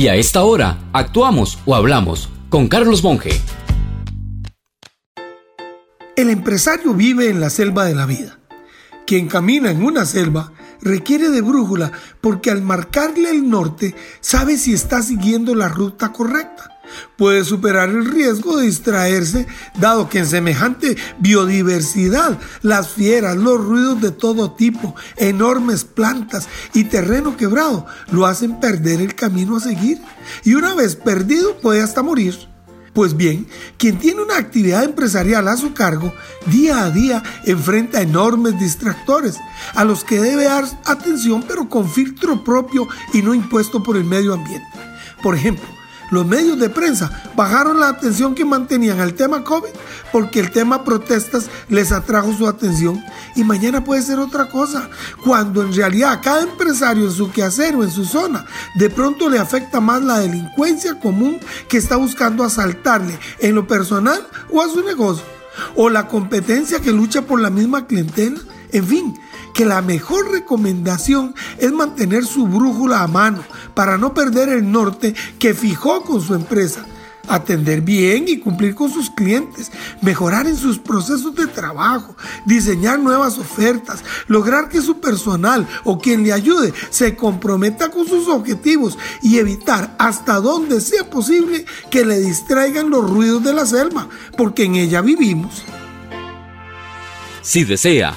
Y a esta hora, actuamos o hablamos con Carlos Monge. El empresario vive en la selva de la vida. Quien camina en una selva requiere de brújula porque al marcarle el norte sabe si está siguiendo la ruta correcta. Puede superar el riesgo de distraerse dado que en semejante biodiversidad las fieras, los ruidos de todo tipo, enormes plantas y terreno quebrado lo hacen perder el camino a seguir y una vez perdido puede hasta morir. Pues bien, quien tiene una actividad empresarial a su cargo, día a día enfrenta enormes distractores, a los que debe dar atención pero con filtro propio y no impuesto por el medio ambiente. Por ejemplo, los medios de prensa bajaron la atención que mantenían al tema COVID porque el tema protestas les atrajo su atención. Y mañana puede ser otra cosa, cuando en realidad cada empresario en su quehacer o en su zona de pronto le afecta más la delincuencia común que está buscando asaltarle en lo personal o a su negocio, o la competencia que lucha por la misma clientela, en fin, que la mejor recomendación es mantener su brújula a mano para no perder el norte que fijó con su empresa atender bien y cumplir con sus clientes, mejorar en sus procesos de trabajo, diseñar nuevas ofertas, lograr que su personal o quien le ayude se comprometa con sus objetivos y evitar hasta donde sea posible que le distraigan los ruidos de la selva, porque en ella vivimos. Si desea